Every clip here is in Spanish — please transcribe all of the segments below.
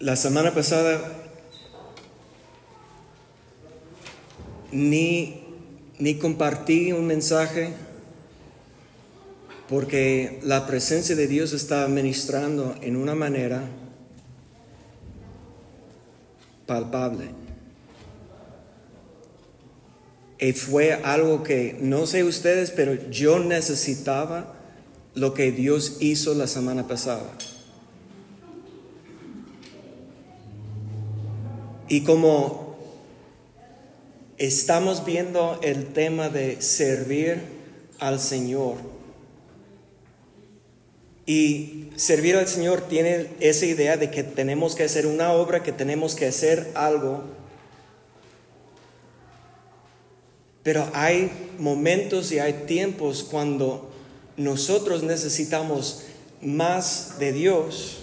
La semana pasada ni, ni compartí un mensaje porque la presencia de Dios está ministrando en una manera palpable. Y fue algo que no sé ustedes, pero yo necesitaba lo que Dios hizo la semana pasada. Y como estamos viendo el tema de servir al Señor, y servir al Señor tiene esa idea de que tenemos que hacer una obra, que tenemos que hacer algo. Pero hay momentos y hay tiempos cuando nosotros necesitamos más de Dios,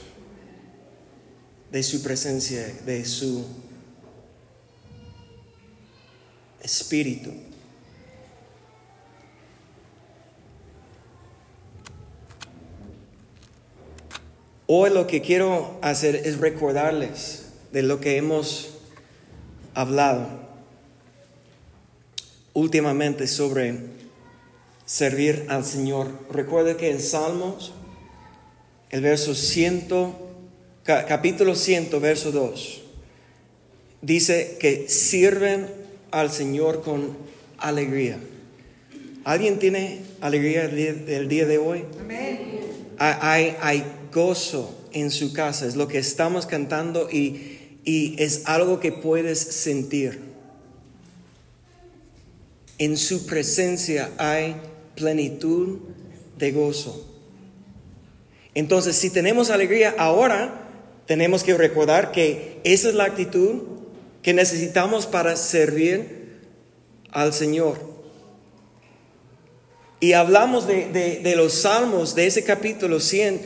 de su presencia, de su espíritu. Hoy lo que quiero hacer es recordarles de lo que hemos hablado últimamente sobre servir al Señor. Recuerde que en Salmos, el verso 100, capítulo 100, verso 2, dice que sirven al Señor con alegría. ¿Alguien tiene alegría del día de hoy? Amén. Hay, hay gozo en su casa, es lo que estamos cantando y, y es algo que puedes sentir. En su presencia hay plenitud de gozo. Entonces, si tenemos alegría ahora, tenemos que recordar que esa es la actitud que necesitamos para servir al Señor. Y hablamos de, de, los salmos de ese capítulo 100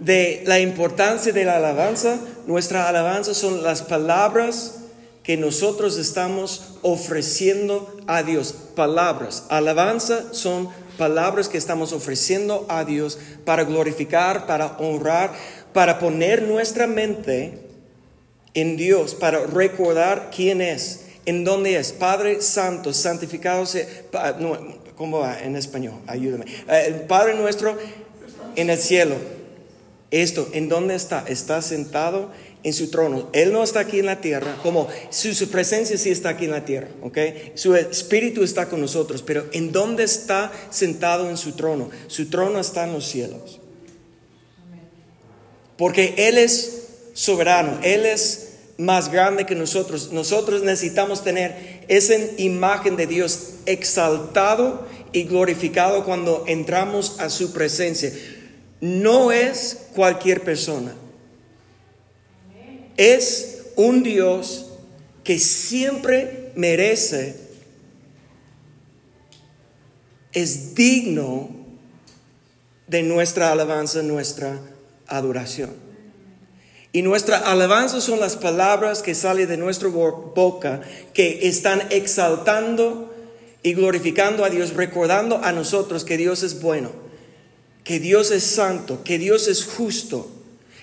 de la importancia de la alabanza. Nuestra alabanza son las palabras que nosotros estamos ofreciendo a Dios. Palabras. Alabanza son palabras que estamos ofreciendo a Dios para glorificar, para honrar, para poner nuestra mente en Dios, para recordar quién es, en dónde es. Padre Santo, santificado sea. ¿Cómo va en español? Ayúdame. Eh, Padre nuestro en el cielo esto, ¿en dónde está? Está sentado en su trono. Él no está aquí en la tierra, como su, presencia sí está aquí en la tierra, ¿ok? Su espíritu está con nosotros, pero ¿en dónde está sentado en su trono? Su trono está en los cielos. Porque Él es soberano, Él es más grande que nosotros. Nosotros necesitamos tener esa imagen de Dios exaltado y glorificado cuando entramos a su presencia no es cualquier persona. Es un Dios que siempre merece, es digno de nuestra alabanza, nuestra adoración. Y nuestra alabanza son las palabras que salen de nuestra boca, que están exaltando y glorificando a Dios, recordando a nosotros que Dios es bueno que Dios es santo, que Dios es justo,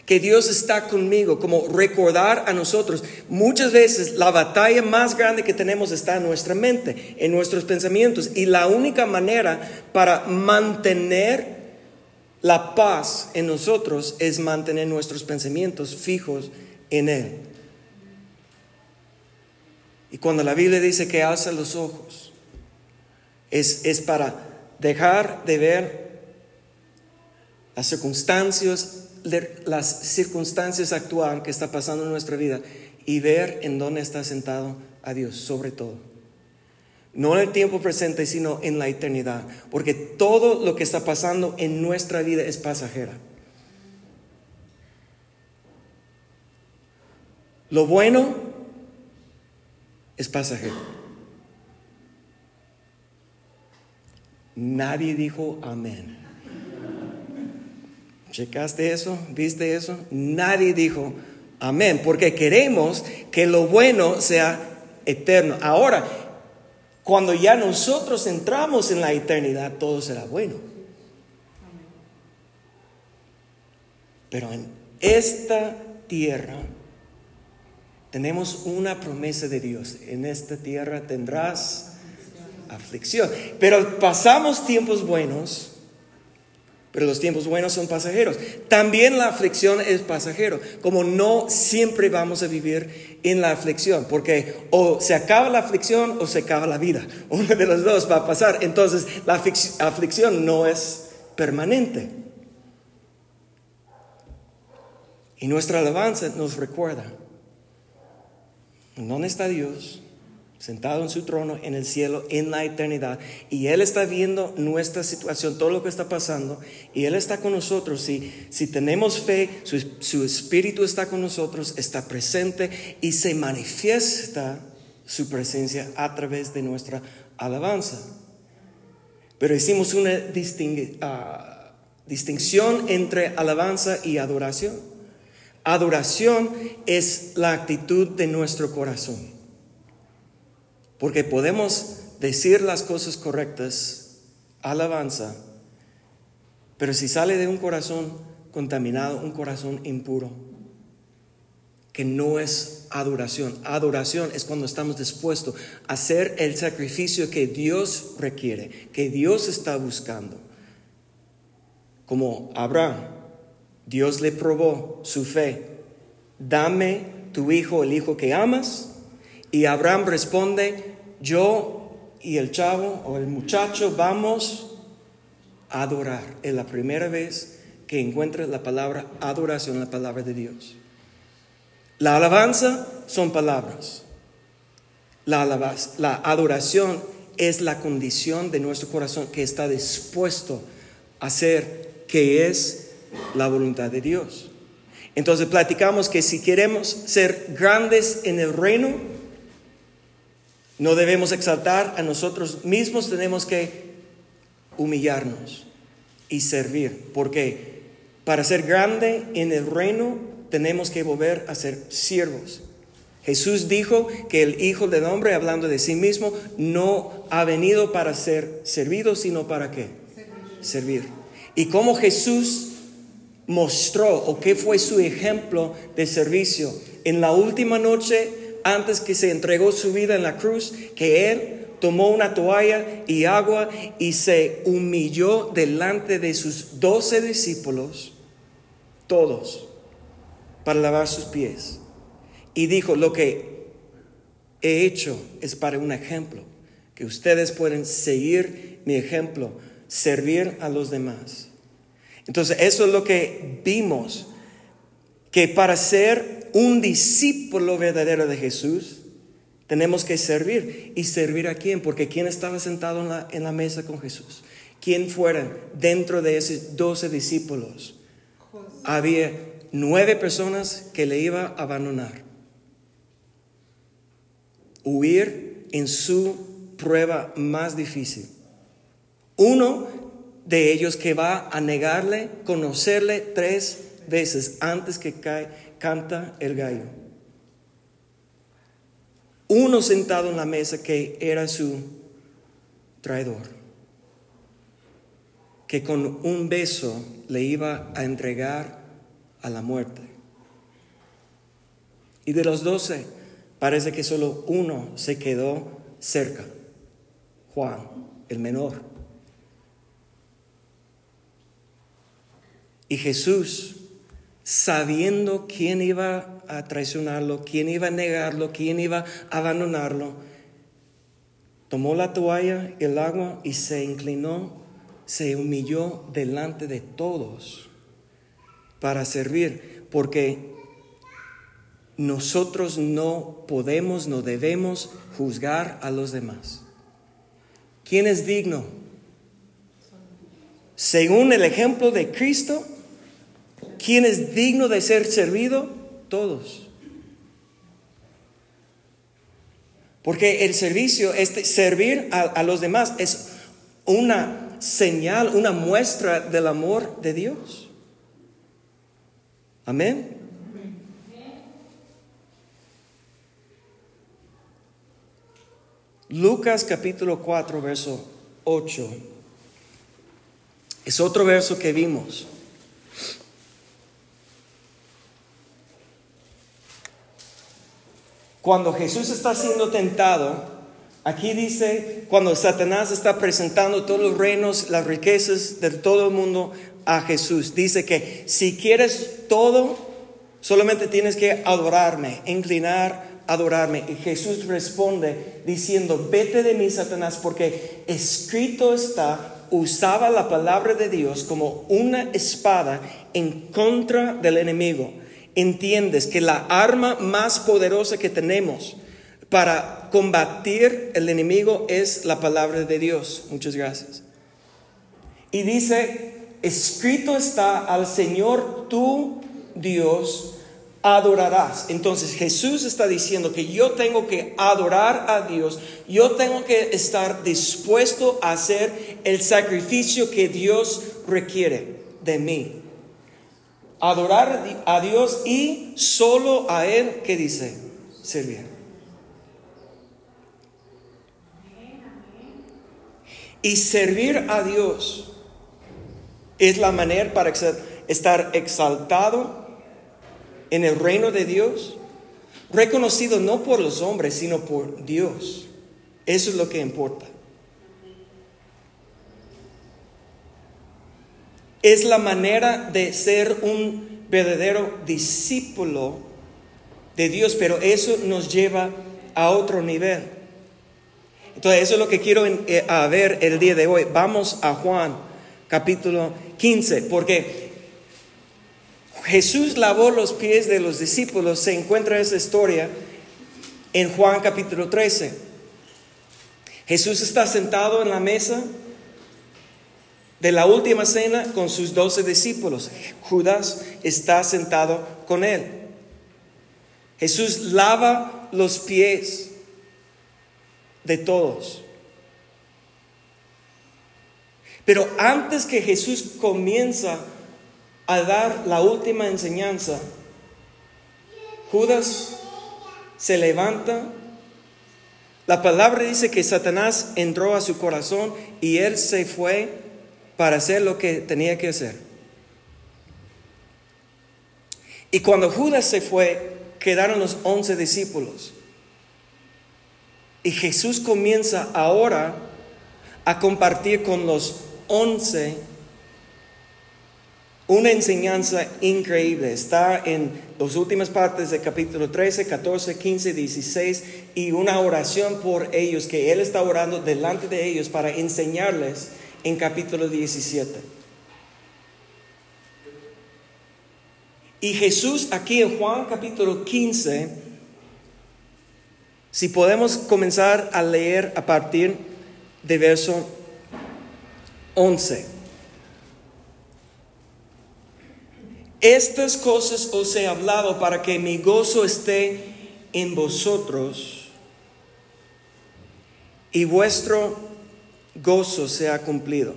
que Dios está conmigo, como recordar a nosotros. Muchas veces la batalla más grande que tenemos está en nuestra mente, en nuestros pensamientos, y la única manera para mantener la paz en nosotros es mantener nuestros pensamientos fijos en Él. Y cuando la Biblia dice que alza los ojos, es, es para dejar de ver las circunstancias, las circunstancias actuales que está pasando en nuestra vida y ver en dónde está sentado a Dios, sobre todo. No en el tiempo presente, sino en la eternidad. Porque todo lo que está pasando en nuestra vida es pasajera. Lo bueno es pasajero. Nadie dijo amén. ¿Checaste eso? ¿Viste eso? Nadie dijo amén, porque queremos que lo bueno sea eterno. Ahora, cuando ya nosotros entramos en la eternidad, todo será bueno. Pero en esta tierra tenemos una promesa de Dios. En esta tierra tendrás aflicción. Pero pasamos tiempos buenos, pero los tiempos buenos son pasajeros. También la aflicción es pasajero, como no siempre vamos a vivir en la aflicción, porque o se acaba la aflicción o se acaba la vida. Uno de los dos va a pasar. Entonces la aflicción no es permanente. Y nuestra alabanza nos recuerda, ¿dónde está Dios? Sentado en su trono en el cielo en la eternidad. Y Él está viendo nuestra situación, todo lo que está pasando, y Él está con nosotros. Si, si tenemos fe, su, su Espíritu está con nosotros, está presente y se manifiesta su presencia a través de nuestra alabanza. Pero hicimos una ah, distinción entre alabanza y adoración. Adoración es la actitud de nuestro corazón. Porque podemos decir las cosas correctas, alabanza, pero si sale de un corazón contaminado, un corazón impuro, que no es adoración. Adoración es cuando estamos dispuestos a hacer el sacrificio que Dios requiere, que Dios está buscando. Como Abraham, Dios le probó su fe. Dame tu hijo, el hijo que amas, y Abraham responde, yo y el chavo o el muchacho vamos a adorar. Es la primera vez que encuentras la palabra adoración, la palabra de Dios. La alabanza son palabras. La, la adoración es la condición de nuestro corazón que está dispuesto a hacer que es la voluntad de Dios. Entonces platicamos que si queremos ser grandes en el reino, no debemos exaltar a nosotros mismos, tenemos que humillarnos y servir. Porque para ser grande en el reino tenemos que volver a ser siervos. Jesús dijo que el Hijo del Hombre, hablando de sí mismo, no ha venido para ser servido, sino para qué? Servir. Y cómo Jesús mostró o qué fue su ejemplo de servicio. En la última noche antes que se entregó su vida en la cruz, que Él tomó una toalla y agua y se humilló delante de sus doce discípulos, todos, para lavar sus pies. Y dijo, lo que he hecho es para un ejemplo, que ustedes pueden seguir mi ejemplo, servir a los demás. Entonces, eso es lo que vimos, que para ser un discípulo verdadero de Jesús, tenemos que servir. ¿Y servir a quién? Porque ¿quién estaba sentado en la, en la mesa con Jesús? ¿Quién fueran dentro de esos doce discípulos? Había nueve personas que le iba a abandonar. Huir en su prueba más difícil. Uno de ellos que va a negarle, conocerle tres veces antes que cae canta el gallo. Uno sentado en la mesa que era su traidor, que con un beso le iba a entregar a la muerte. Y de los doce, parece que solo uno se quedó cerca, Juan, el menor. Y Jesús sabiendo quién iba a traicionarlo, quién iba a negarlo, quién iba a abandonarlo, tomó la toalla, el agua y se inclinó, se humilló delante de todos para servir, porque nosotros no podemos, no debemos juzgar a los demás. ¿Quién es digno? Según el ejemplo de Cristo, ¿Quién es digno de ser servido? Todos. Porque el servicio, este, servir a, a los demás es una señal, una muestra del amor de Dios. Amén. Lucas capítulo 4, verso 8. Es otro verso que vimos. Cuando Jesús está siendo tentado, aquí dice, cuando Satanás está presentando todos los reinos, las riquezas de todo el mundo a Jesús, dice que si quieres todo, solamente tienes que adorarme, inclinar, adorarme. Y Jesús responde diciendo, vete de mí, Satanás, porque escrito está, usaba la palabra de Dios como una espada en contra del enemigo entiendes que la arma más poderosa que tenemos para combatir el enemigo es la palabra de Dios. Muchas gracias. Y dice, escrito está al Señor tu Dios adorarás. Entonces Jesús está diciendo que yo tengo que adorar a Dios, yo tengo que estar dispuesto a hacer el sacrificio que Dios requiere de mí adorar a Dios y solo a Él, ¿qué dice? Servir. Y servir a Dios es la manera para estar exaltado en el reino de Dios, reconocido no por los hombres, sino por Dios. Eso es lo que importa. Es la manera de ser un verdadero discípulo de Dios, pero eso nos lleva a otro nivel. Entonces, eso es lo que quiero eh, ver el día de hoy. Vamos a Juan capítulo 15, porque Jesús lavó los pies de los discípulos. Se encuentra esa historia en Juan capítulo 13. Jesús está sentado en la mesa de la última cena con sus doce discípulos. Judas está sentado con él. Jesús lava los pies de todos. Pero antes que Jesús comienza a dar la última enseñanza, Judas se levanta. La palabra dice que Satanás entró a su corazón y él se fue para hacer lo que tenía que hacer. Y cuando Judas se fue, quedaron los once discípulos. Y Jesús comienza ahora a compartir con los once una enseñanza increíble. Está en las últimas partes del capítulo 13, 14, 15, 16 y una oración por ellos que Él está orando delante de ellos para enseñarles en capítulo 17. Y Jesús aquí en Juan capítulo 15, si podemos comenzar a leer a partir de verso 11. Estas cosas os he hablado para que mi gozo esté en vosotros y vuestro gozo se ha cumplido.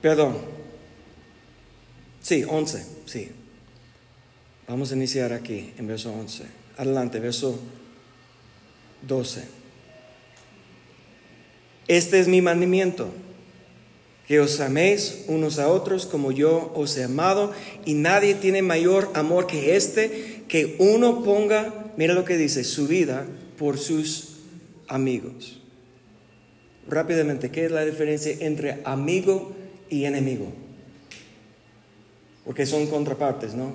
Perdón. Sí, 11, sí. Vamos a iniciar aquí en verso 11. Adelante, verso 12. Este es mi mandamiento, que os améis unos a otros como yo os he amado, y nadie tiene mayor amor que este, que uno ponga, mira lo que dice, su vida por sus amigos. Rápidamente, ¿qué es la diferencia entre amigo y enemigo? Porque son contrapartes, ¿no?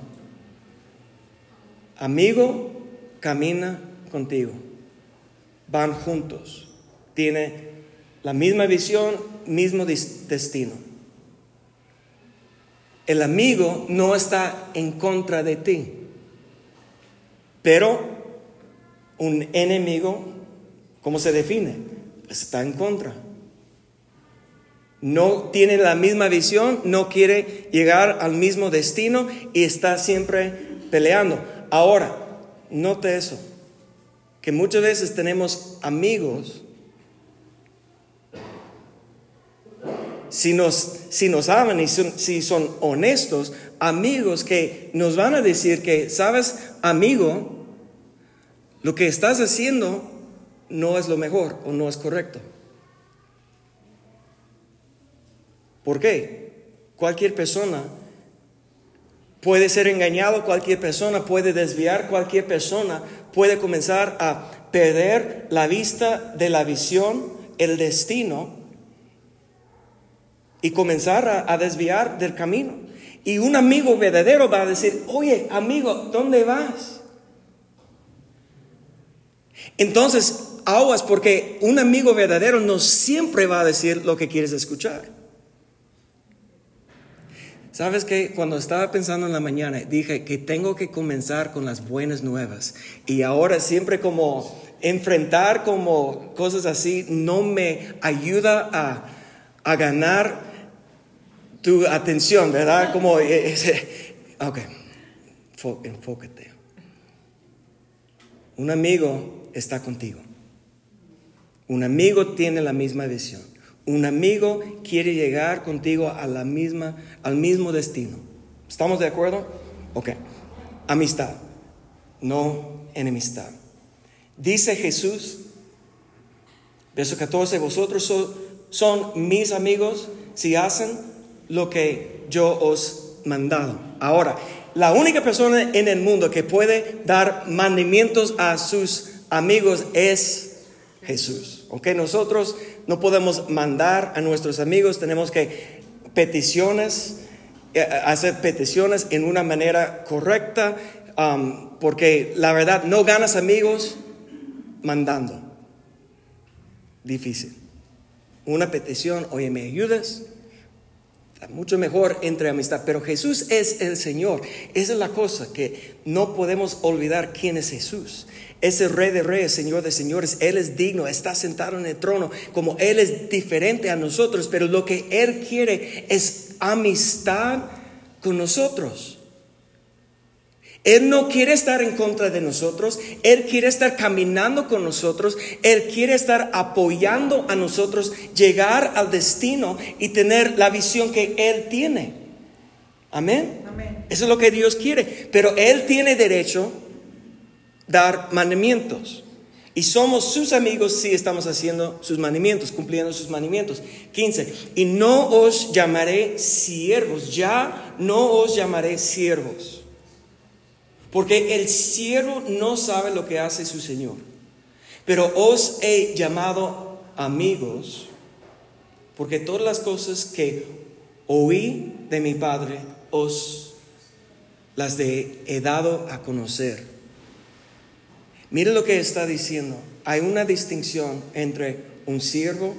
Amigo camina contigo, van juntos, tiene la misma visión, mismo destino. El amigo no está en contra de ti, pero un enemigo, ¿cómo se define? Está en contra. No tiene la misma visión, no quiere llegar al mismo destino y está siempre peleando. Ahora, note eso, que muchas veces tenemos amigos si nos, si nos aman y si son honestos, amigos que nos van a decir que, sabes, amigo, lo que estás haciendo no es lo mejor o no es correcto. ¿Por qué? Cualquier persona puede ser engañado cualquier persona, puede desviar cualquier persona, puede comenzar a perder la vista de la visión, el destino y comenzar a, a desviar del camino. Y un amigo verdadero va a decir, oye, amigo, ¿dónde vas? Entonces, aguas porque un amigo verdadero no siempre va a decir lo que quieres escuchar. ¿Sabes que Cuando estaba pensando en la mañana, dije que tengo que comenzar con las buenas nuevas. Y ahora siempre como enfrentar como cosas así no me ayuda a, a ganar tu atención, ¿verdad? Como, eh, ok, enfócate. Un amigo está contigo. Un amigo tiene la misma visión. Un amigo quiere llegar contigo a la misma, al mismo destino. ¿Estamos de acuerdo? Ok. Amistad, no enemistad. Dice Jesús, verso 14, vosotros son mis amigos si hacen lo que yo os mandado. Ahora, la única persona en el mundo que puede dar mandamientos a sus amigos es Jesús. Ok, nosotros no podemos mandar a nuestros amigos, tenemos que peticiones, eh, hacer peticiones en una manera correcta, um, porque la verdad no ganas amigos mandando. Difícil. Una petición, oye, ¿me ayudas? mucho mejor entre amistad. Pero Jesús es el Señor. Esa es la cosa que no podemos olvidar quién es Jesús. Es el Rey de Reyes, Señor de Señores. Él es digno, está sentado en el trono. Como Él es diferente a nosotros, pero lo que Él quiere es amistad con nosotros. Él no quiere estar en contra de nosotros, Él quiere estar caminando con nosotros, Él quiere estar apoyando a nosotros, llegar al destino y tener la visión que Él tiene. Amén. Eso es lo que Dios quiere. Pero Él tiene derecho dar mandamientos. Y somos sus amigos si estamos haciendo sus mandamientos, cumpliendo sus mandamientos. 15. Y no os llamaré siervos, ya no os llamaré siervos porque el siervo no sabe lo que hace su Señor. Pero os he llamado amigos, porque todas las cosas que oí de mi Padre os las he dado a conocer. Mire lo que está diciendo. Hay una distinción entre un siervo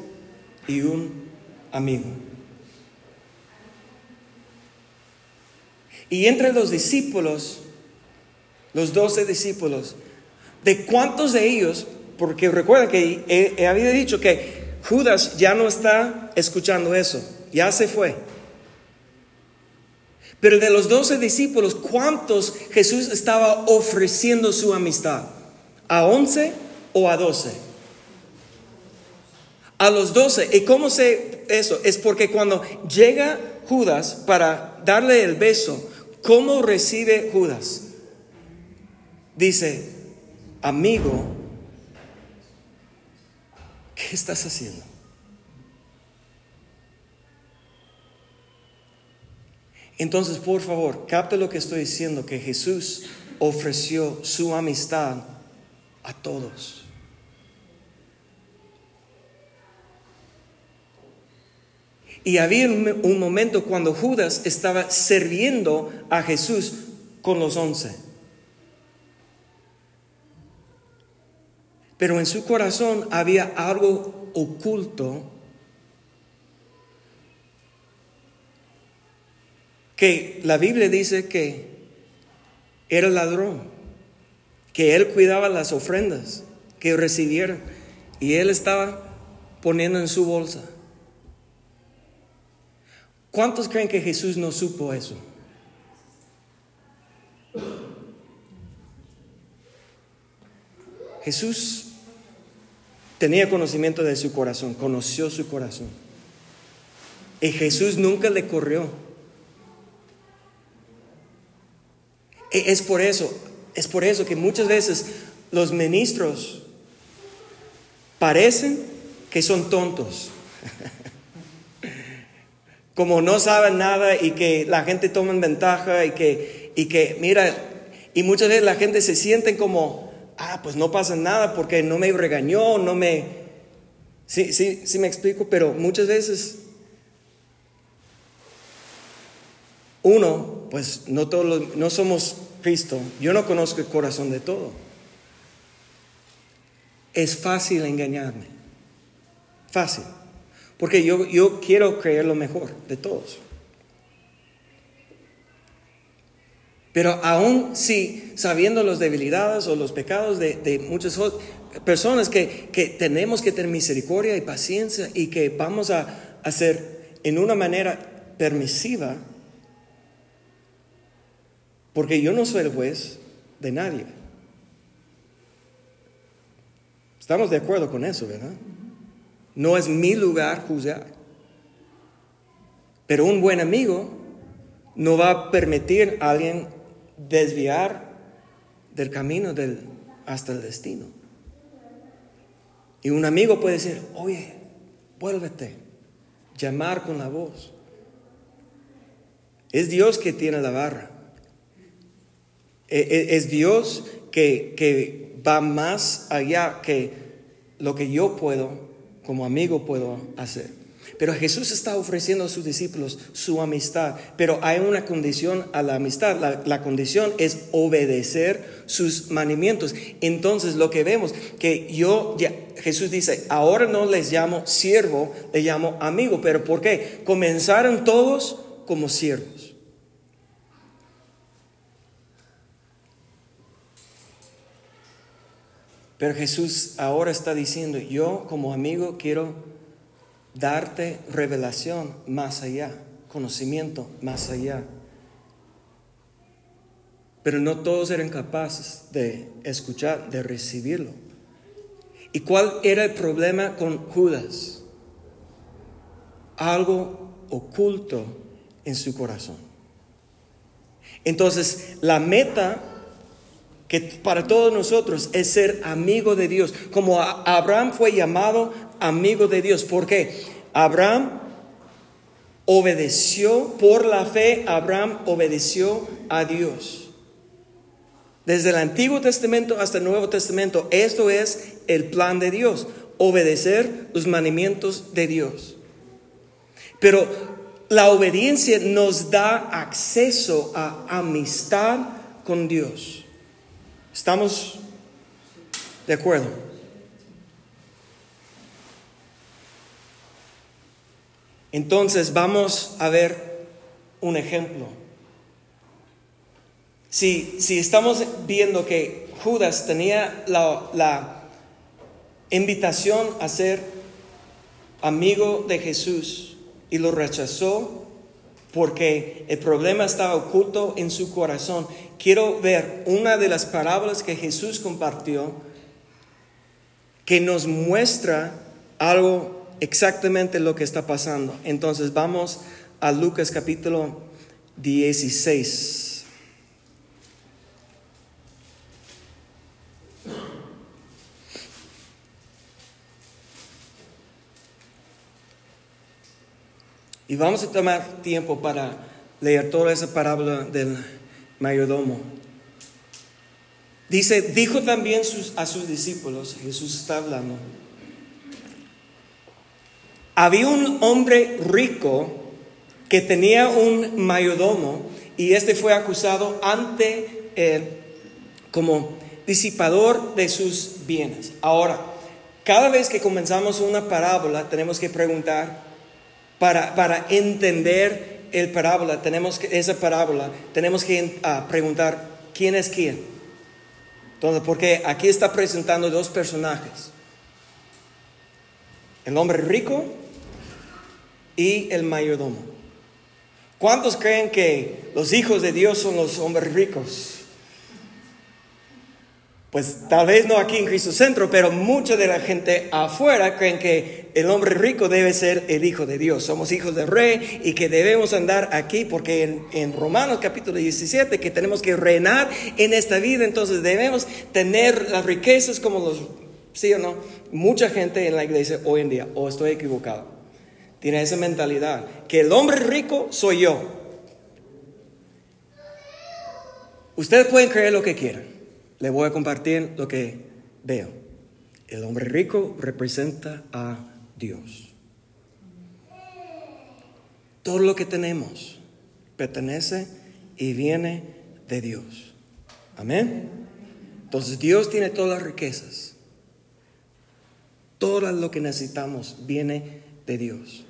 y un amigo. Y entre los discípulos los doce discípulos, ¿de cuántos de ellos? Porque recuerden que he, había dicho que Judas ya no está escuchando eso, ya se fue. Pero de los doce discípulos, ¿cuántos Jesús estaba ofreciendo su amistad? ¿A once o a doce? A los doce. ¿Y cómo sé eso? Es porque cuando llega Judas para darle el beso, ¿cómo recibe Judas? dice, amigo, ¿qué estás haciendo? Entonces, por favor, capte lo que estoy diciendo, que Jesús ofreció su amistad a todos. Y había un momento cuando Judas estaba sirviendo a Jesús con los once. Pero en su corazón había algo oculto que la Biblia dice que era ladrón, que él cuidaba las ofrendas que recibieron y él estaba poniendo en su bolsa. ¿Cuántos creen que Jesús no supo eso? Jesús tenía conocimiento de su corazón, conoció su corazón. Y Jesús nunca le corrió. E, es por eso, es por eso que muchas veces los ministros parecen que son tontos. como no saben nada y que la gente toma ventaja y que, y que, mira, y muchas veces la gente se siente como, ah, pues no pasa nada porque no me regañó, no me... Sí, sí, sí me explico, pero muchas veces uno, pues no, todos no somos Cristo, yo no conozco el corazón de todo. Es fácil engañarme, fácil. Porque yo, yo quiero creer lo mejor de todos. Pero aún si sabiendo las debilidades o los pecados de, muchas personas que, que, tenemos que tener misericordia y paciencia y que vamos a hacer en una manera permisiva, porque yo no soy el juez de nadie. Estamos de acuerdo con eso, ¿verdad? No es mi lugar juzgar. Pero un buen amigo no va a permitir a alguien desviar del camino del, hasta el destino. Y un amigo puede decir, oye, vuélvete, llamar con la voz. Es Dios que tiene la barra. E, e, es Dios que, que va más allá que lo que yo puedo como amigo puedo hacer. Pero Jesús está ofreciendo a sus discípulos su amistad, pero hay una condición a la amistad. La, condición es obedecer sus mandamientos. Entonces lo que vemos, que yo, ya, Jesús dice, ahora no les llamo siervo, les llamo amigo. ¿Pero por qué? Comenzaron todos como siervos. Pero Jesús ahora está diciendo, yo como amigo quiero darte revelación más allá, conocimiento más allá. Pero no todos eran capaces de escuchar, de recibirlo. ¿Y cuál era el problema con Judas? Algo oculto en su corazón. Entonces, la meta que para todos nosotros es ser amigo de Dios, como Abraham fue llamado amigo de Dios. porque Abraham obedeció por la fe, Abraham obedeció a Dios. Desde el Antiguo Testamento hasta el Nuevo Testamento, esto es el plan de Dios, obedecer los mandamientos de Dios. Pero la obediencia nos da acceso a amistad con Dios. ¿Estamos de acuerdo? Entonces vamos a ver un ejemplo. Si, si estamos viendo que Judas tenía la, la invitación a ser amigo de Jesús y lo rechazó porque el problema estaba oculto en su corazón quiero ver una de las parábolas que Jesús compartió que nos muestra algo exactamente lo que está pasando. Entonces vamos a Lucas capítulo 16. Y vamos a tomar tiempo para leer toda esa parábola del mayordomo. Dice, dijo también a sus discípulos, Jesús está hablando, había un hombre rico que tenía un mayordomo y este fue acusado ante él como disipador de sus bienes. Ahora, cada vez que comenzamos una parábola tenemos que preguntar para, para entender el parábola, tenemos que, esa parábola, tenemos que ah, preguntar quién es quién. Entonces, porque aquí está presentando dos personajes. El hombre rico y el mayordomo. ¿Cuántos creen que los hijos de Dios son los hombres ricos? Pues tal vez no aquí en Cristo Centro, pero mucha de la gente afuera creen que el hombre rico debe ser el hijo de Dios. Somos hijos del rey y que debemos andar aquí porque en, Romanos capítulo 17 que tenemos que reinar en esta vida, entonces debemos tener las riquezas como los, sí o no, mucha gente en la iglesia hoy en día, o estoy equivocado, tiene esa mentalidad, que el hombre rico soy yo. Ustedes pueden creer lo que quieran. Les voy a compartir lo que veo. El hombre rico representa a Dios. Todo lo que tenemos pertenece y viene de Dios. Amén. Entonces Dios tiene todas las riquezas. Todo lo que necesitamos viene de Dios.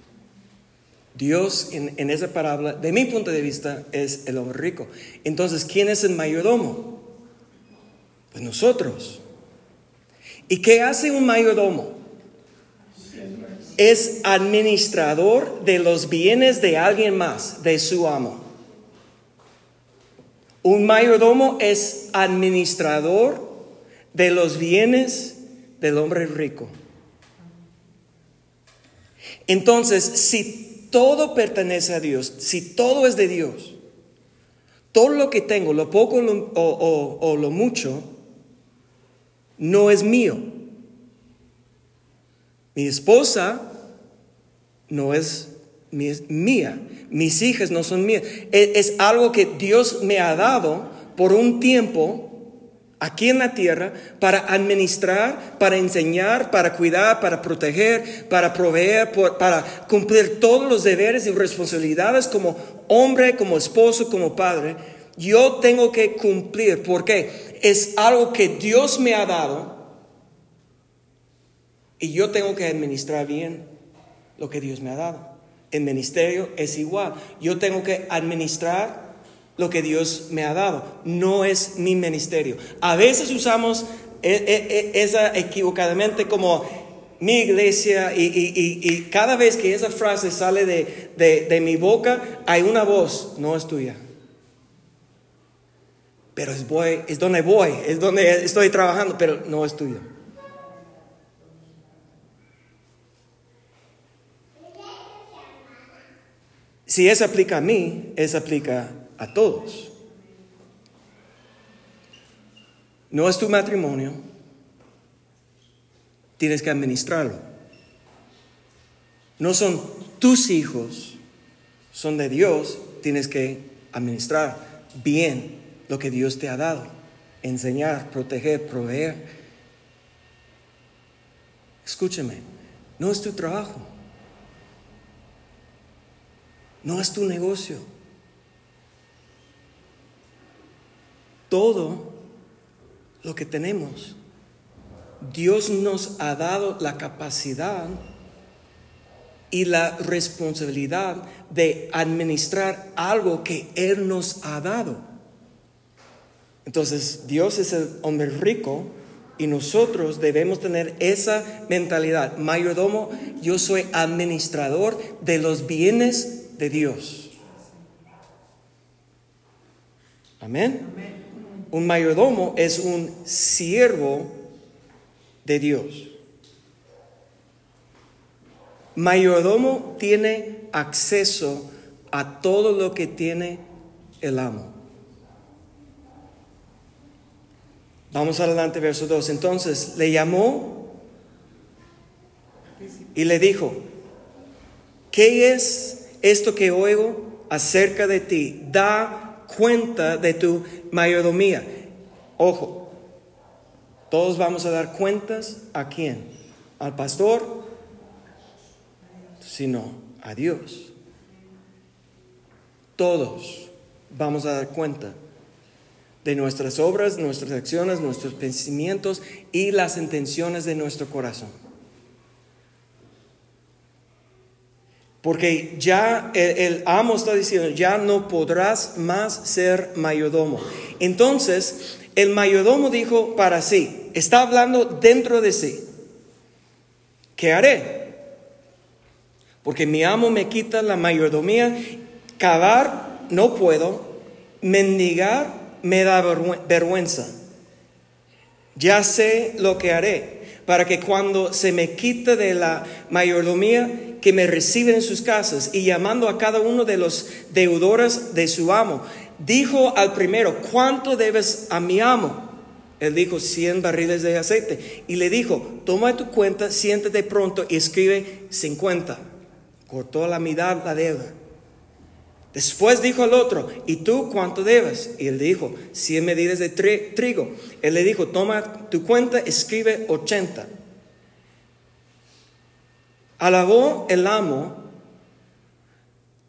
Dios en, en, esa parábola, de mi punto de vista, es el hombre rico. Entonces, ¿quién es el mayordomo? Pues nosotros. ¿Y qué hace un mayordomo? Es administrador de los bienes de alguien más, de su amo. Un mayordomo es administrador de los bienes del hombre rico. Entonces, si todo pertenece a Dios, si todo es de Dios, todo lo que tengo, lo poco o, lo mucho, no es mío. Mi esposa no es mía. Mis hijas no son mías. Es, es algo que Dios me ha dado por un tiempo aquí en la tierra para administrar, para enseñar, para cuidar, para proteger, para proveer, para cumplir todos los deberes y responsabilidades como hombre, como esposo, como padre. Yo tengo que cumplir porque es algo que Dios me ha dado y yo tengo que administrar bien lo que Dios me ha dado. El ministerio es igual. Yo tengo que administrar lo que Dios me ha dado. No es mi ministerio. A veces usamos e, e, e, esa equivocadamente como mi iglesia y, cada vez que esa frase sale de, mi boca hay una voz, no es tuya. Pero es, donde voy, es donde estoy trabajando, pero no es tuyo. Si eso aplica a mí, eso aplica a todos. No es tu matrimonio, tienes que administrarlo. No son tus hijos, son de Dios, tienes que administrar bien lo que Dios te ha dado, enseñar, proteger, proveer. Escúcheme, no es tu trabajo, no es tu negocio. todo lo que tenemos. Dios nos ha dado la capacidad y la responsabilidad de administrar algo que Él nos ha dado. Entonces, Dios es el hombre rico y nosotros debemos tener esa mentalidad. Mayordomo, yo soy administrador de los bienes de Dios. Amén. Un mayordomo es un siervo de Dios. Mayordomo tiene acceso a todo lo que tiene el amo. Vamos adelante, verso 2. Entonces le llamó y le dijo, ¿qué es esto que oigo acerca de ti? Da cuenta de tu mayordomía. Ojo, todos vamos a dar cuentas a quién? Al pastor, sino a Dios. Todos vamos a dar cuenta de nuestras obras, nuestras acciones, nuestros pensamientos y las intenciones de nuestro corazón. Porque ya el, amo está diciendo, ya no podrás más ser mayordomo. Entonces, el mayordomo dijo para sí, está hablando dentro de sí, ¿qué haré? Porque mi amo me quita la mayordomía, cavar no puedo, mendigar me da vergüenza. Ya sé lo que haré para que cuando se me quite de la mayordomía, que me reciben en sus casas y llamando a cada uno de los deudores de su amo, dijo al primero, ¿cuánto debes a mi amo? Él dijo, 100 barriles de aceite. Y le dijo, toma tu cuenta, siéntate pronto y escribe 50. cortó la mitad la deuda. Después dijo al otro, ¿y tú cuánto debes? Y él dijo, 100 medidas de trigo. Él le dijo, toma tu cuenta, escribe 80. Alabó el amo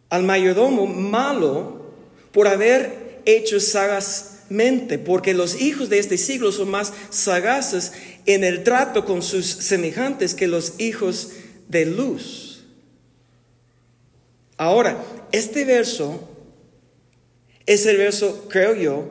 al mayordomo malo por haber hecho sagazmente, porque los hijos de este siglo son más sagaces en el trato con sus semejantes que los hijos de luz. Ahora, este verso es el verso, creo yo,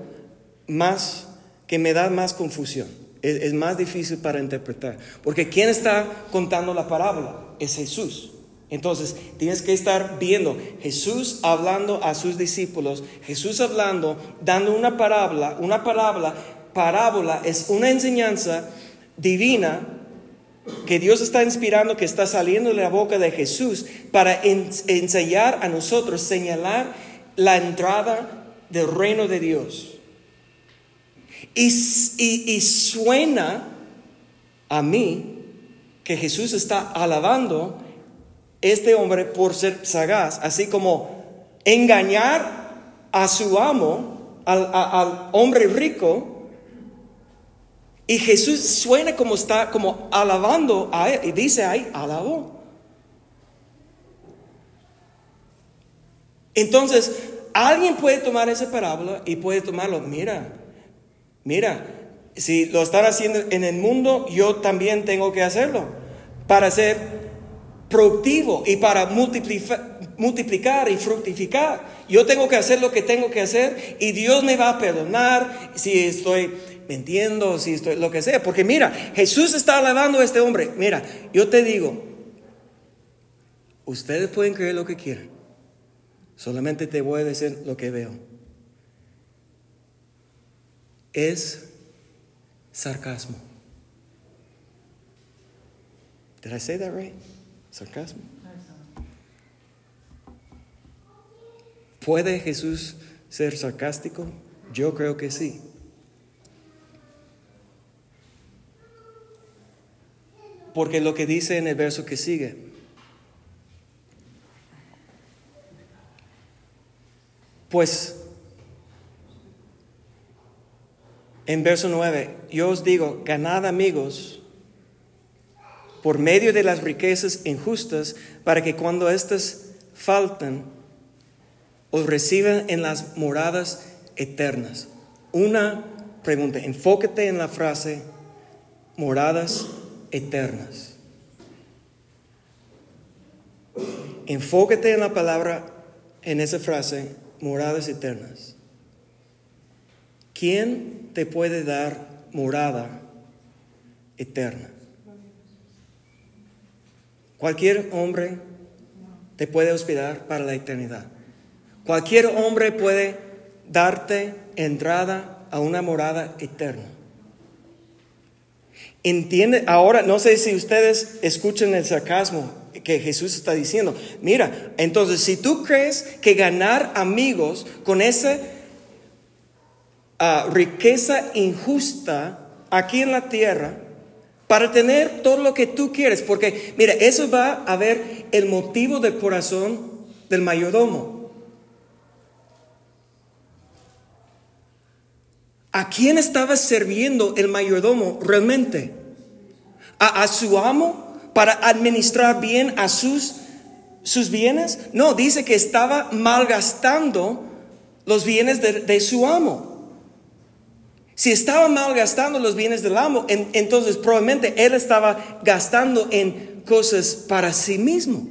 más que me da más confusión. Es, más difícil para interpretar. Porque ¿quién está contando la parábola? Es Jesús. Entonces, tienes que estar viendo Jesús hablando a sus discípulos, Jesús hablando, dando una parábola, una parábola, parábola es una enseñanza divina que Dios está inspirando, que está saliendo de la boca de Jesús para enseñar a nosotros, señalar la entrada del reino de Dios. Y, y, suena a mí que Jesús está alabando este hombre por ser sagaz, así como engañar a su amo, al, al hombre rico, y Jesús suena como está, como alabando a él. Y dice ahí, alabó. Entonces, alguien puede tomar esa parábola y puede tomarlo. Mira, mira, si lo están haciendo en el mundo, yo también tengo que hacerlo para ser productivo y para multiplicar, multiplicar y fructificar. Yo tengo que hacer lo que tengo que hacer y Dios me va a perdonar si estoy me entiendo, si estoy, lo que sea. Porque mira, Jesús está alabando a este hombre. Mira, yo te digo, ustedes pueden creer lo que quieran. Solamente te voy a decir lo que veo. Es sarcasmo. Did I say that right? Sarcasmo. ¿Puede Jesús ser sarcástico? Yo creo que sí. Porque lo que dice en el verso que sigue. Pues en verso 9, yo os digo, ganad amigos por medio de las riquezas injustas, para que cuando éstas falten, os reciban en las moradas eternas. Una pregunta, enfócate en la frase moradas eternas. Enfócate en la palabra, en esa frase, moradas eternas. ¿Quién te puede dar morada eterna? Cualquier hombre te puede hospedar para la eternidad. Cualquier hombre puede darte entrada a una morada eterna. Entiende, ahora no sé si ustedes escuchan el sarcasmo que Jesús está diciendo. Mira, entonces si tú crees que ganar amigos con esa ah, riqueza injusta aquí en la tierra, para tener todo lo que tú quieres, porque mira, eso va a ver el motivo del corazón del mayordomo. ¿A quién estaba sirviendo el mayordomo realmente? ¿A, su amo para administrar bien a sus, sus bienes? No, dice que estaba malgastando los bienes de, su amo. Si estaba malgastando los bienes del amo, entonces probablemente él estaba gastando en cosas para sí mismo.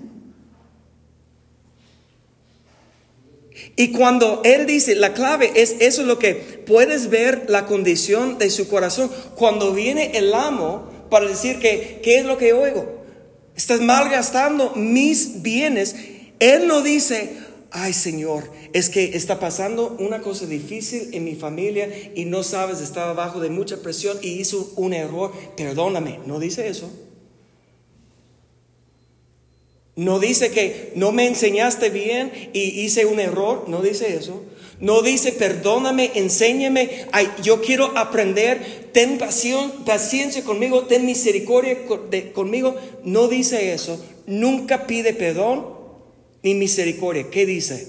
Y cuando Él dice, la clave es eso es lo que puedes ver la condición de su corazón. Cuando viene el amo para decir que, ¿qué es lo que oigo? Estás malgastando mis bienes. Él no dice, ay Señor, es que está pasando una cosa difícil en mi familia y no sabes, estaba bajo de mucha presión y hizo un error, perdóname. No dice eso. No dice que no me enseñaste bien y hice un error, no dice eso. No dice perdóname, enséñame, yo quiero aprender, ten paciencia conmigo, ten misericordia conmigo. No dice eso. Nunca pide perdón, ni misericordia. ¿Qué dice?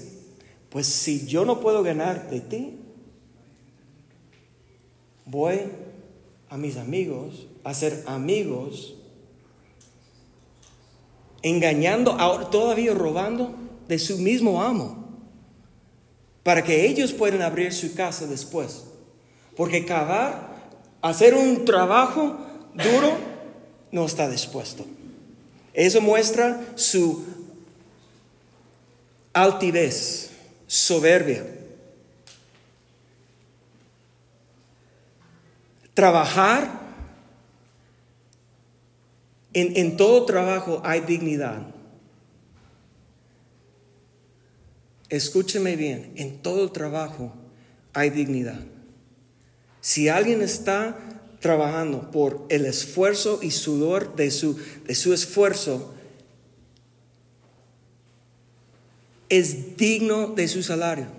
Pues si yo no puedo ganar de ti, voy a mis amigos a ser amigos, engañando, todavía robando de su mismo amo, para que ellos puedan abrir su casa después. Porque cavar, hacer un trabajo duro, no está dispuesto. Eso muestra su altivez, soberbia. Trabajar, en, todo trabajo hay dignidad. Escúcheme bien, en todo trabajo hay dignidad. Si alguien está trabajando por el esfuerzo y sudor de su, de su esfuerzo, es digno de su salario.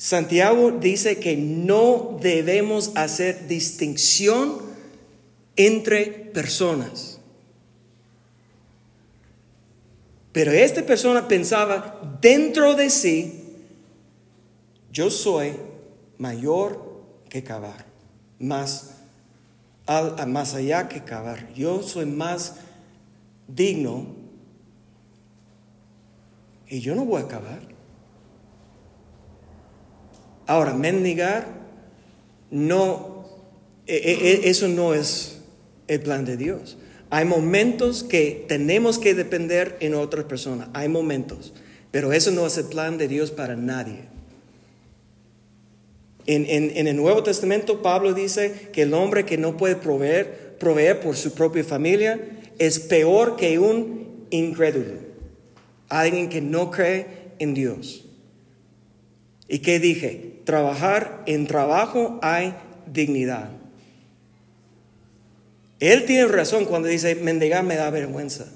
Santiago dice que no debemos hacer distinción entre personas. Pero esta persona pensaba dentro de sí, yo soy mayor que cavar, más, más allá que cavar. Yo soy más digno y yo no voy a cavar. Ahora, mendigar, no, e, e, e, eso no es el plan de Dios. Hay momentos que tenemos que depender en otras personas, hay momentos, pero eso no es el plan de Dios para nadie. En, en, el Nuevo Testamento Pablo dice que el hombre que no puede proveer, proveer por su propia familia es peor que un incrédulo, alguien que no cree en Dios. ¿Y qué dije? Trabajar en trabajo hay dignidad. Él tiene razón cuando dice, mendigar me da vergüenza.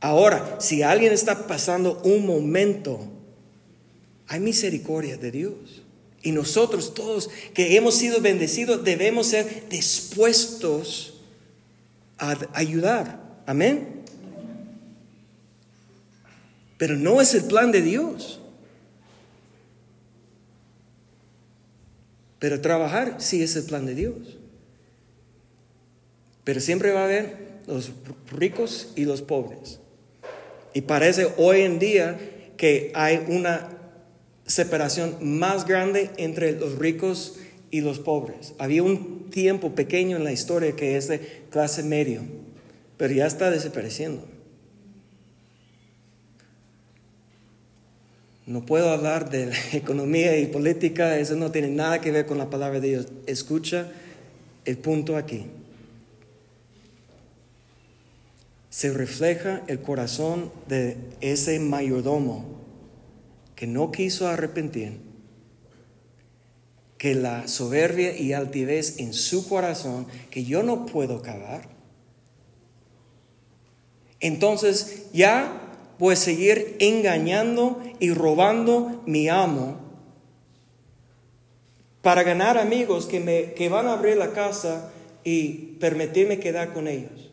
Ahora, si alguien está pasando un momento, hay misericordia de Dios. Y nosotros todos que hemos sido bendecidos debemos ser dispuestos a ayudar. Amén. Pero no es el plan de Dios. Pero trabajar sí es el plan de Dios. Pero siempre va a haber los ricos y los pobres. Y parece hoy en día que hay una separación más grande entre los ricos y los pobres. Había un tiempo pequeño en la historia que es de clase medio, pero ya está desapareciendo. No puedo hablar de economía y política, eso no tiene nada que ver con la palabra de Dios. Escucha el punto aquí. se refleja el corazón de ese mayordomo que no quiso arrepentir, que la soberbia y altivez en su corazón, que yo no puedo cavar. Entonces ya voy a seguir engañando y robando mi amo para ganar amigos que, me, que van a abrir la casa y permitirme quedar con ellos.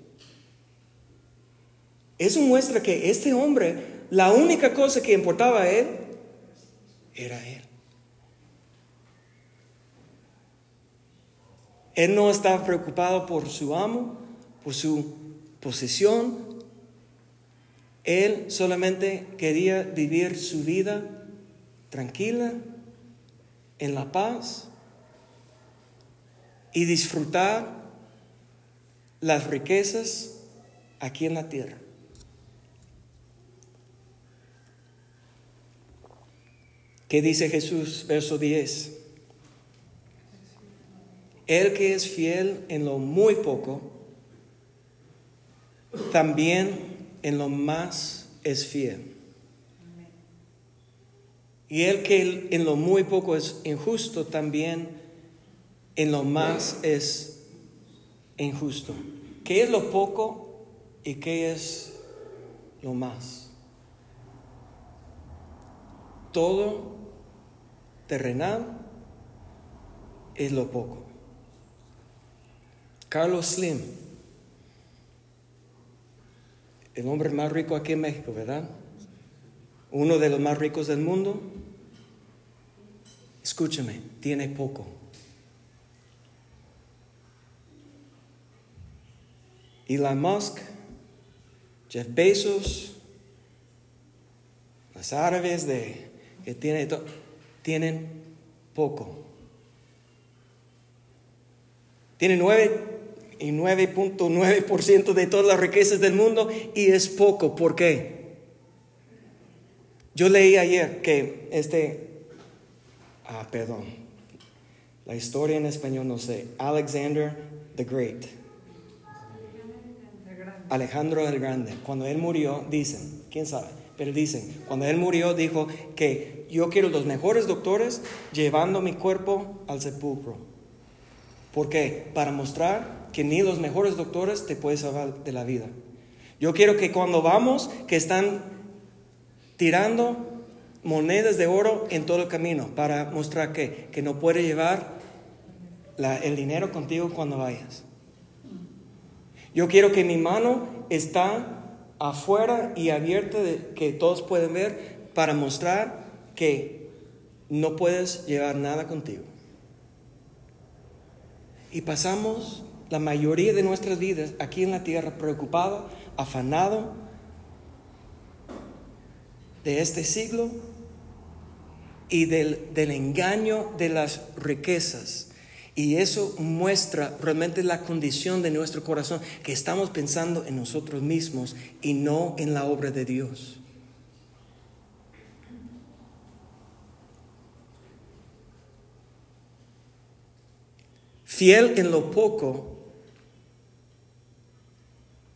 Eso muestra que este hombre, la única cosa que importaba a él era él. Él no estaba preocupado por su amo, por su posesión. Él solamente quería vivir su vida tranquila, en la paz y disfrutar las riquezas aquí en la tierra. ¿Qué dice Jesús? Verso 10. El que es fiel en lo muy poco, también en lo más es fiel. Y el que en lo muy poco es injusto, también en lo más es injusto. ¿Qué es lo poco y qué es lo más? Todo terrenal es lo poco. Carlos Slim el hombre más rico aquí en México, ¿verdad? Uno de los más ricos del mundo. Escúchame, tiene poco. Elon Musk, Jeff Bezos, las árabes de, que tiene tienen poco. Tiene nueve 99.9% de todas las riquezas del mundo y es poco. ¿Por qué? Yo leí ayer que este, ah, perdón, la historia en español no sé, Alexander the Great, Alejandro el Grande, cuando él murió, dicen, quién sabe, pero dicen, cuando él murió dijo que yo quiero los mejores doctores llevando mi cuerpo al sepulcro ¿Por qué? Para mostrar que ni los mejores doctores te pueden salvar de la vida. Yo quiero que cuando vamos, que están tirando monedas de oro en todo el camino para mostrar que, que no puede llevar el dinero contigo cuando vayas. Yo quiero que mi mano está afuera y abierta de que todos pueden ver para mostrar que no puedes llevar nada contigo. Y pasamos la mayoría de nuestras vidas aquí en la tierra preocupado, afanado de este siglo y del, del engaño de las riquezas. Y eso muestra realmente la condición de nuestro corazón, que estamos pensando en nosotros mismos y no en la obra de Dios. Fiel en lo poco.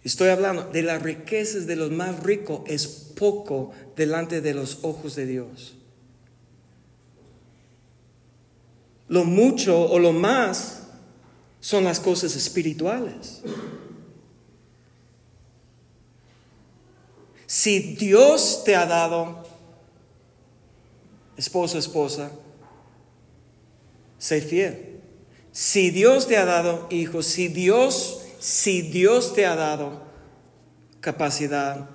Estoy hablando de las riquezas de los más ricos, es poco delante de los ojos de Dios. Lo mucho o lo más son las cosas espirituales. Si Dios te ha dado esposo, esposa, sé fiel. Si Dios te ha dado hijos, si Dios, si Dios te ha dado capacidad,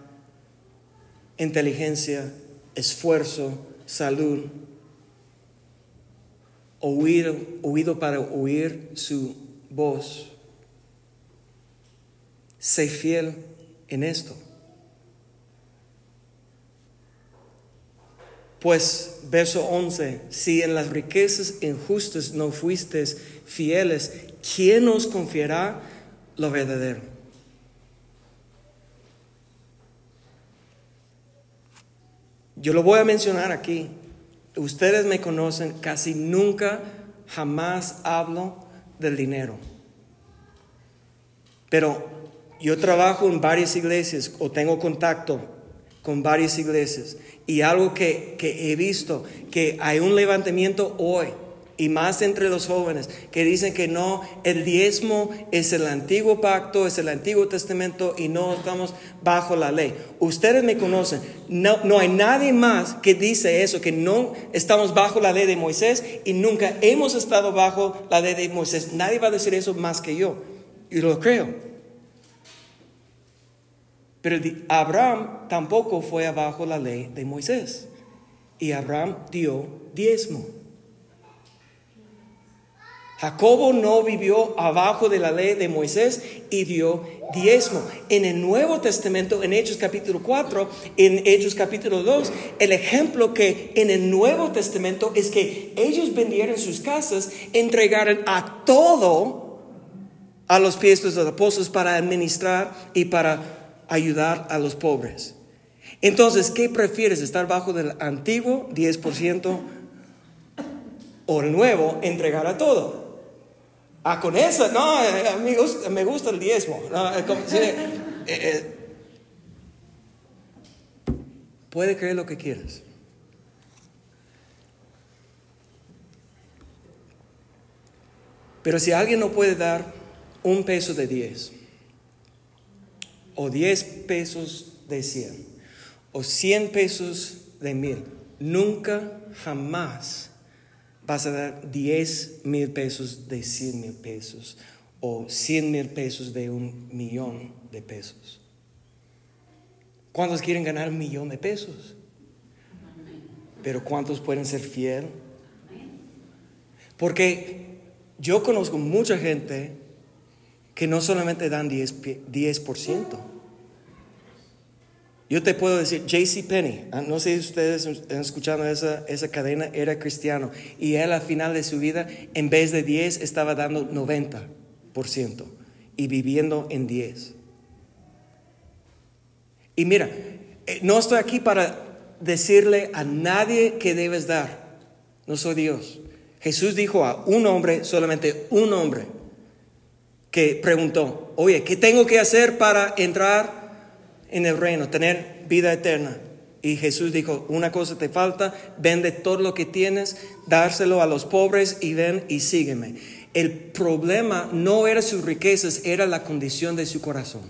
inteligencia, esfuerzo, salud, oído, para oír su voz, sé fiel en esto. Pues, verso 11, si en las riquezas injustas no fuiste fieles, ¿quién nos confiará lo verdadero? Yo lo voy a mencionar aquí. Ustedes me conocen, casi nunca, jamás hablo del dinero. Pero yo trabajo en varias iglesias o tengo contacto con varias iglesias y algo que, que he visto, que hay un levantamiento hoy y más entre los jóvenes que dicen que no, el diezmo es el antiguo pacto, es el antiguo testamento y no estamos bajo la ley. Ustedes me conocen, no, no hay nadie más que dice eso, que no estamos bajo la ley de Moisés y nunca hemos estado bajo la ley de Moisés. Nadie va a decir eso más que yo y lo creo. Pero Abraham tampoco fue abajo la ley de Moisés y Abraham dio diezmo. Jacobo no vivió abajo de la ley de Moisés y dio diezmo. En el Nuevo Testamento, en Hechos capítulo 4, en Hechos capítulo 2, el ejemplo que en el Nuevo Testamento es que ellos vendieron sus casas, entregaron a todo a los pies de los apóstoles para administrar y para ayudar a los pobres. Entonces, ¿qué prefieres? ¿Estar bajo del antiguo 10% o el nuevo entregar a todo? Ah, con eso, no, eh, amigos, me gusta el diezmo. Eh, eh, puede creer lo que quieras. Pero si alguien no puede dar un peso de diez, o diez pesos de cien, o cien pesos de mil, nunca, jamás vas a dar 10 mil pesos de 100 mil pesos o 100 mil pesos de un millón de pesos. ¿Cuántos quieren ganar un millón de pesos? Pero ¿cuántos pueden ser fiel? Porque yo conozco mucha gente que no solamente dan 10%. 10%. Yo te puedo decir, JC Penny, ah, no sé si ustedes han escuchado esa, esa cadena, era cristiano. Y él al final de su vida, en vez de 10, estaba dando 90% y viviendo en 10. Y mira, eh, no estoy aquí para decirle a nadie que debes dar. No soy Dios. Jesús dijo a un hombre, solamente un hombre, que preguntó, oye, ¿qué tengo que hacer para entrar en el reino, tener vida eterna? Y Jesús dijo, una cosa te falta, vende todo lo que tienes, dárselo a los pobres y ven y sígueme. El problema no era sus riquezas, era la condición de su corazón.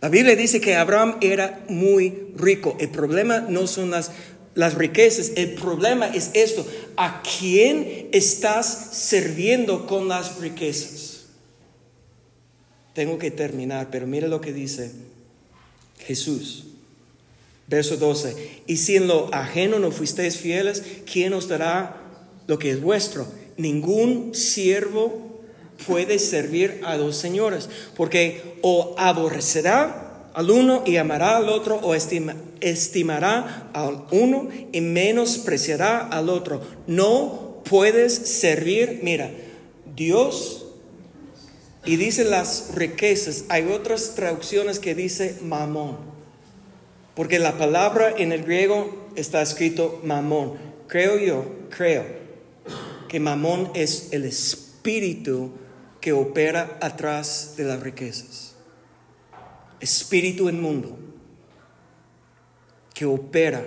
La Biblia dice que Abraham era muy rico. El problema no son las, las riquezas, el problema es esto. ¿A quién estás sirviendo con las riquezas? Tengo que terminar, pero mire lo que dice Jesús. Verso 12. Y si en lo ajeno no fuisteis fieles, ¿quién os dará lo que es vuestro? Ningún siervo puede servir a dos señores, porque o aborrecerá al uno y amará al otro, o estimará al uno y menospreciará al otro. No puedes servir, mira, Dios y dice las riquezas. Hay otras traducciones que dice mamón, porque la palabra en el griego está escrito mamón. Creo yo, creo que mamón es el espíritu que opera atrás de las riquezas. Espíritu inmundo que opera.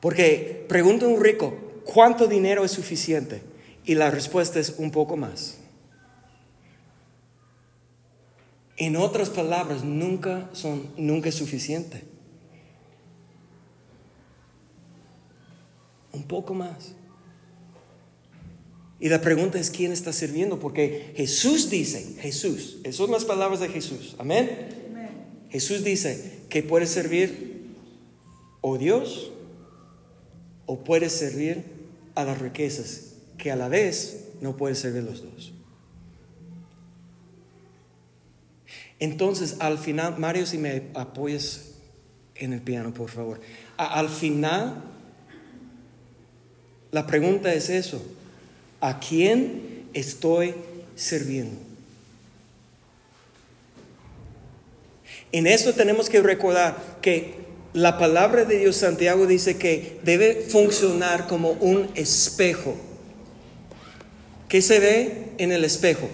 Porque pregunta un rico, ¿cuánto dinero es suficiente? Y la respuesta es un poco más. En otras palabras, nunca son nunca es suficiente. Un poco más. Y la pregunta es quién está sirviendo, porque Jesús dice, Jesús, esas son las palabras de Jesús, amén. Jesús dice que puede servir o Dios o puede servir a las riquezas, que a la vez no puede servir los dos. Entonces, al final, Mario, si me apoyas en el piano, por favor. al final, la pregunta es eso. ¿A quién estoy sirviendo? En esto tenemos que recordar que la palabra de Dios Santiago dice que debe funcionar como un espejo. ¿Qué se ve en el espejo?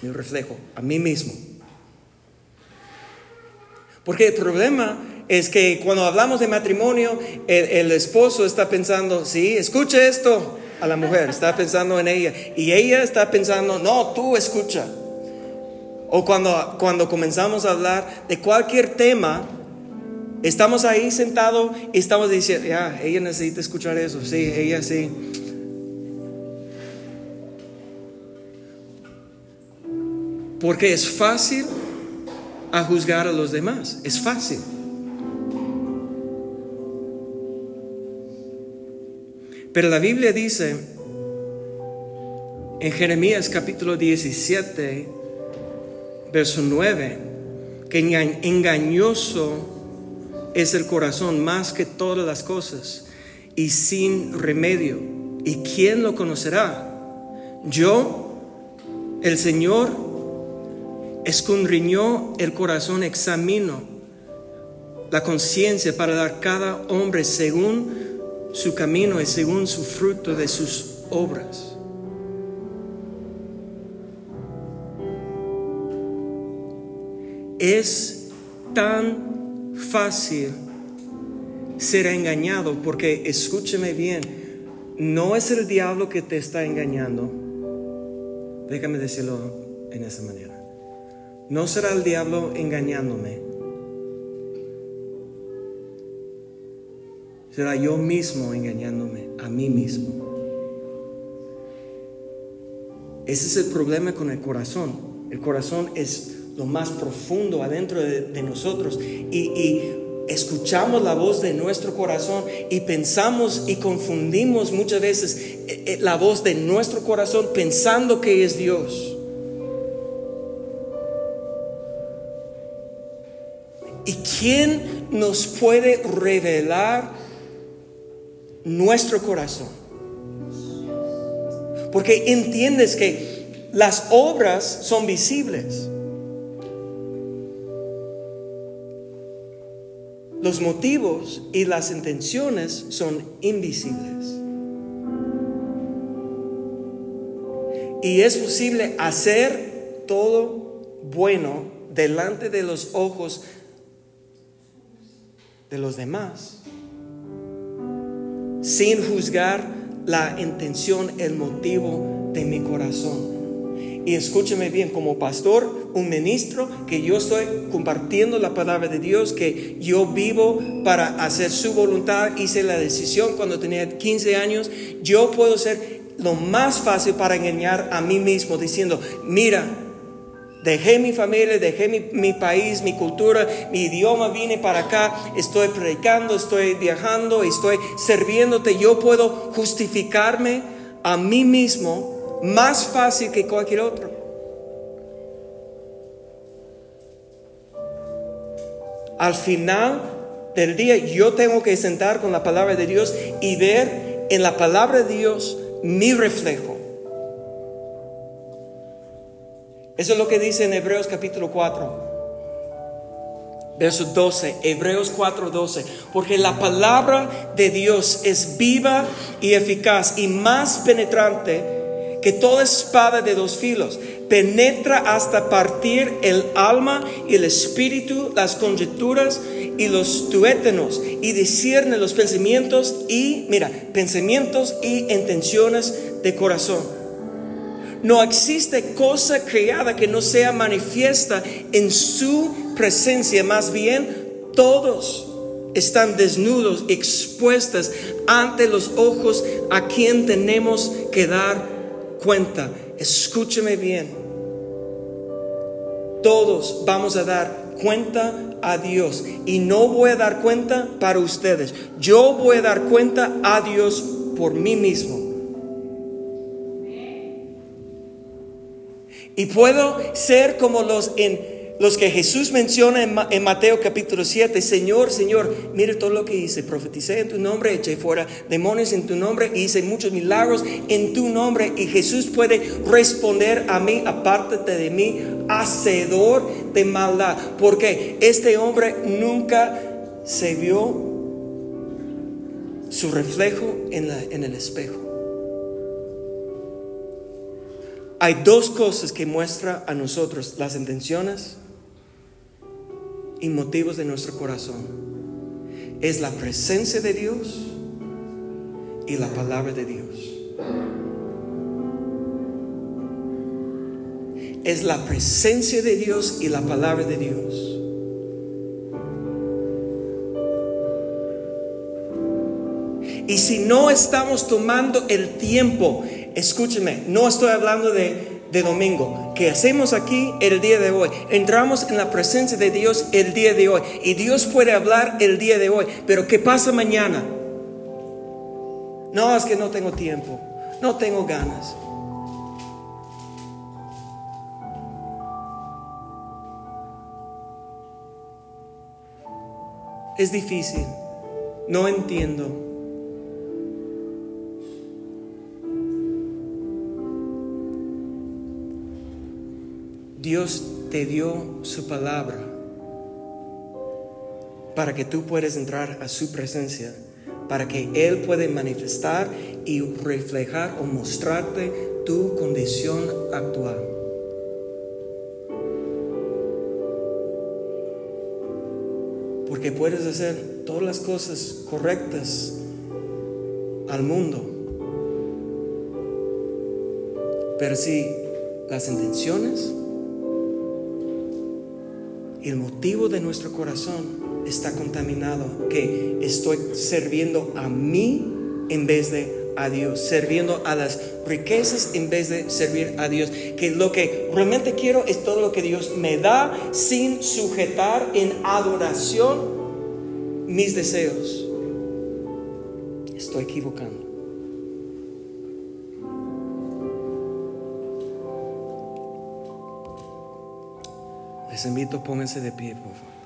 Mi reflejo, a mí mismo. Porque el problema es que cuando hablamos de matrimonio, el, esposo está pensando, sí, escuche esto, a la mujer, está pensando en ella. Y ella está pensando, no, tú escucha. O cuando, cuando comenzamos a hablar de cualquier tema, estamos ahí sentados y estamos diciendo, ya, ella necesita escuchar eso. Sí, ella sí. Porque es fácil a juzgar a los demás. Es fácil. Pero la Biblia dice en Jeremías capítulo 17, verso 9, que engañoso es el corazón más que todas las cosas y sin remedio. ¿Y quién lo conocerá? Yo, el Señor, escondriñó el corazón, examino la conciencia para dar cada hombre según su camino es según su fruto de sus obras. Es tan fácil ser engañado porque escúcheme bien, no es el diablo que te está engañando. Déjame decirlo en esa manera. No será el diablo engañándome será yo mismo engañándome a mí mismo. Ese es el problema con el corazón. El corazón es lo más profundo adentro de, nosotros y, escuchamos la voz de nuestro corazón y pensamos y confundimos muchas veces eh, eh, la voz de nuestro corazón pensando que es Dios. ¿Y quién nos puede revelar nuestro corazón? Porque entiendes que las obras son visibles. Los motivos y las intenciones son invisibles. Y es posible hacer todo bueno delante de los ojos de los demás sin juzgar la intención, el motivo de mi corazón. Y escúcheme bien, como pastor, un ministro, que yo estoy compartiendo la palabra de Dios, que yo vivo para hacer su voluntad, hice la decisión cuando tenía 15 años, yo puedo ser lo más fácil para engañar a mí mismo diciendo, mira, Dejé mi familia, dejé mi, país, mi cultura, mi idioma, vine para acá, estoy predicando, estoy viajando, estoy sirviéndote. Yo puedo justificarme a mí mismo más fácil que cualquier otro. Al final del día yo tengo que sentar con la palabra de Dios y ver en la palabra de Dios mi reflejo. Eso es lo que dice en Hebreos capítulo 4. Verso 12, Hebreos 4, 12. Porque la palabra de Dios es viva y eficaz y más penetrante que toda espada de dos filos. Penetra hasta partir el alma y el espíritu, las conjeturas y los tuétanos y discierne los pensamientos y, mira, pensamientos y intenciones de corazón. No existe cosa creada que no sea manifiesta en su presencia. Más bien, todos están desnudos, expuestas ante los ojos a quien tenemos que dar cuenta. Escúcheme bien. Todos vamos a dar cuenta a Dios y no voy a dar cuenta para ustedes. Yo voy a dar cuenta a Dios por mí mismo. Y puedo ser como los, en, los que Jesús menciona en, Mateo capítulo 7. Señor, Señor, mire todo lo que hice. Profeticé en tu nombre, eché fuera demonios en tu nombre, hice muchos milagros en tu nombre. Y Jesús puede responder a mí, apártate de mí, hacedor de maldad. Porque este hombre nunca se vio su reflejo en, en el espejo. Hay dos cosas que muestra a nosotros las intenciones y motivos de nuestro corazón. Es la presencia de Dios y la palabra de Dios. Es la presencia de Dios y la palabra de Dios. Y si no estamos tomando el tiempo escúcheme, no estoy hablando de, domingo, que hacemos aquí el día de hoy. Entramos en la presencia de Dios el día de hoy y Dios puede hablar el día de hoy, pero ¿qué pasa mañana? No, es que no tengo tiempo, no tengo ganas. Es difícil, no entiendo. Dios te dio su palabra para que tú puedas entrar a su presencia, para que Él pueda manifestar y reflejar o mostrarte tu condición actual. Porque puedes hacer todas las cosas correctas al mundo. Pero si las intenciones el motivo de nuestro corazón está contaminado, que estoy sirviendo a mí en vez de a Dios, sirviendo a las riquezas en vez de servir a Dios. Que lo que realmente quiero es todo lo que Dios me da sin sujetar en adoración mis deseos. Estoy equivocando. Les invito, pónganse de pie, por favor.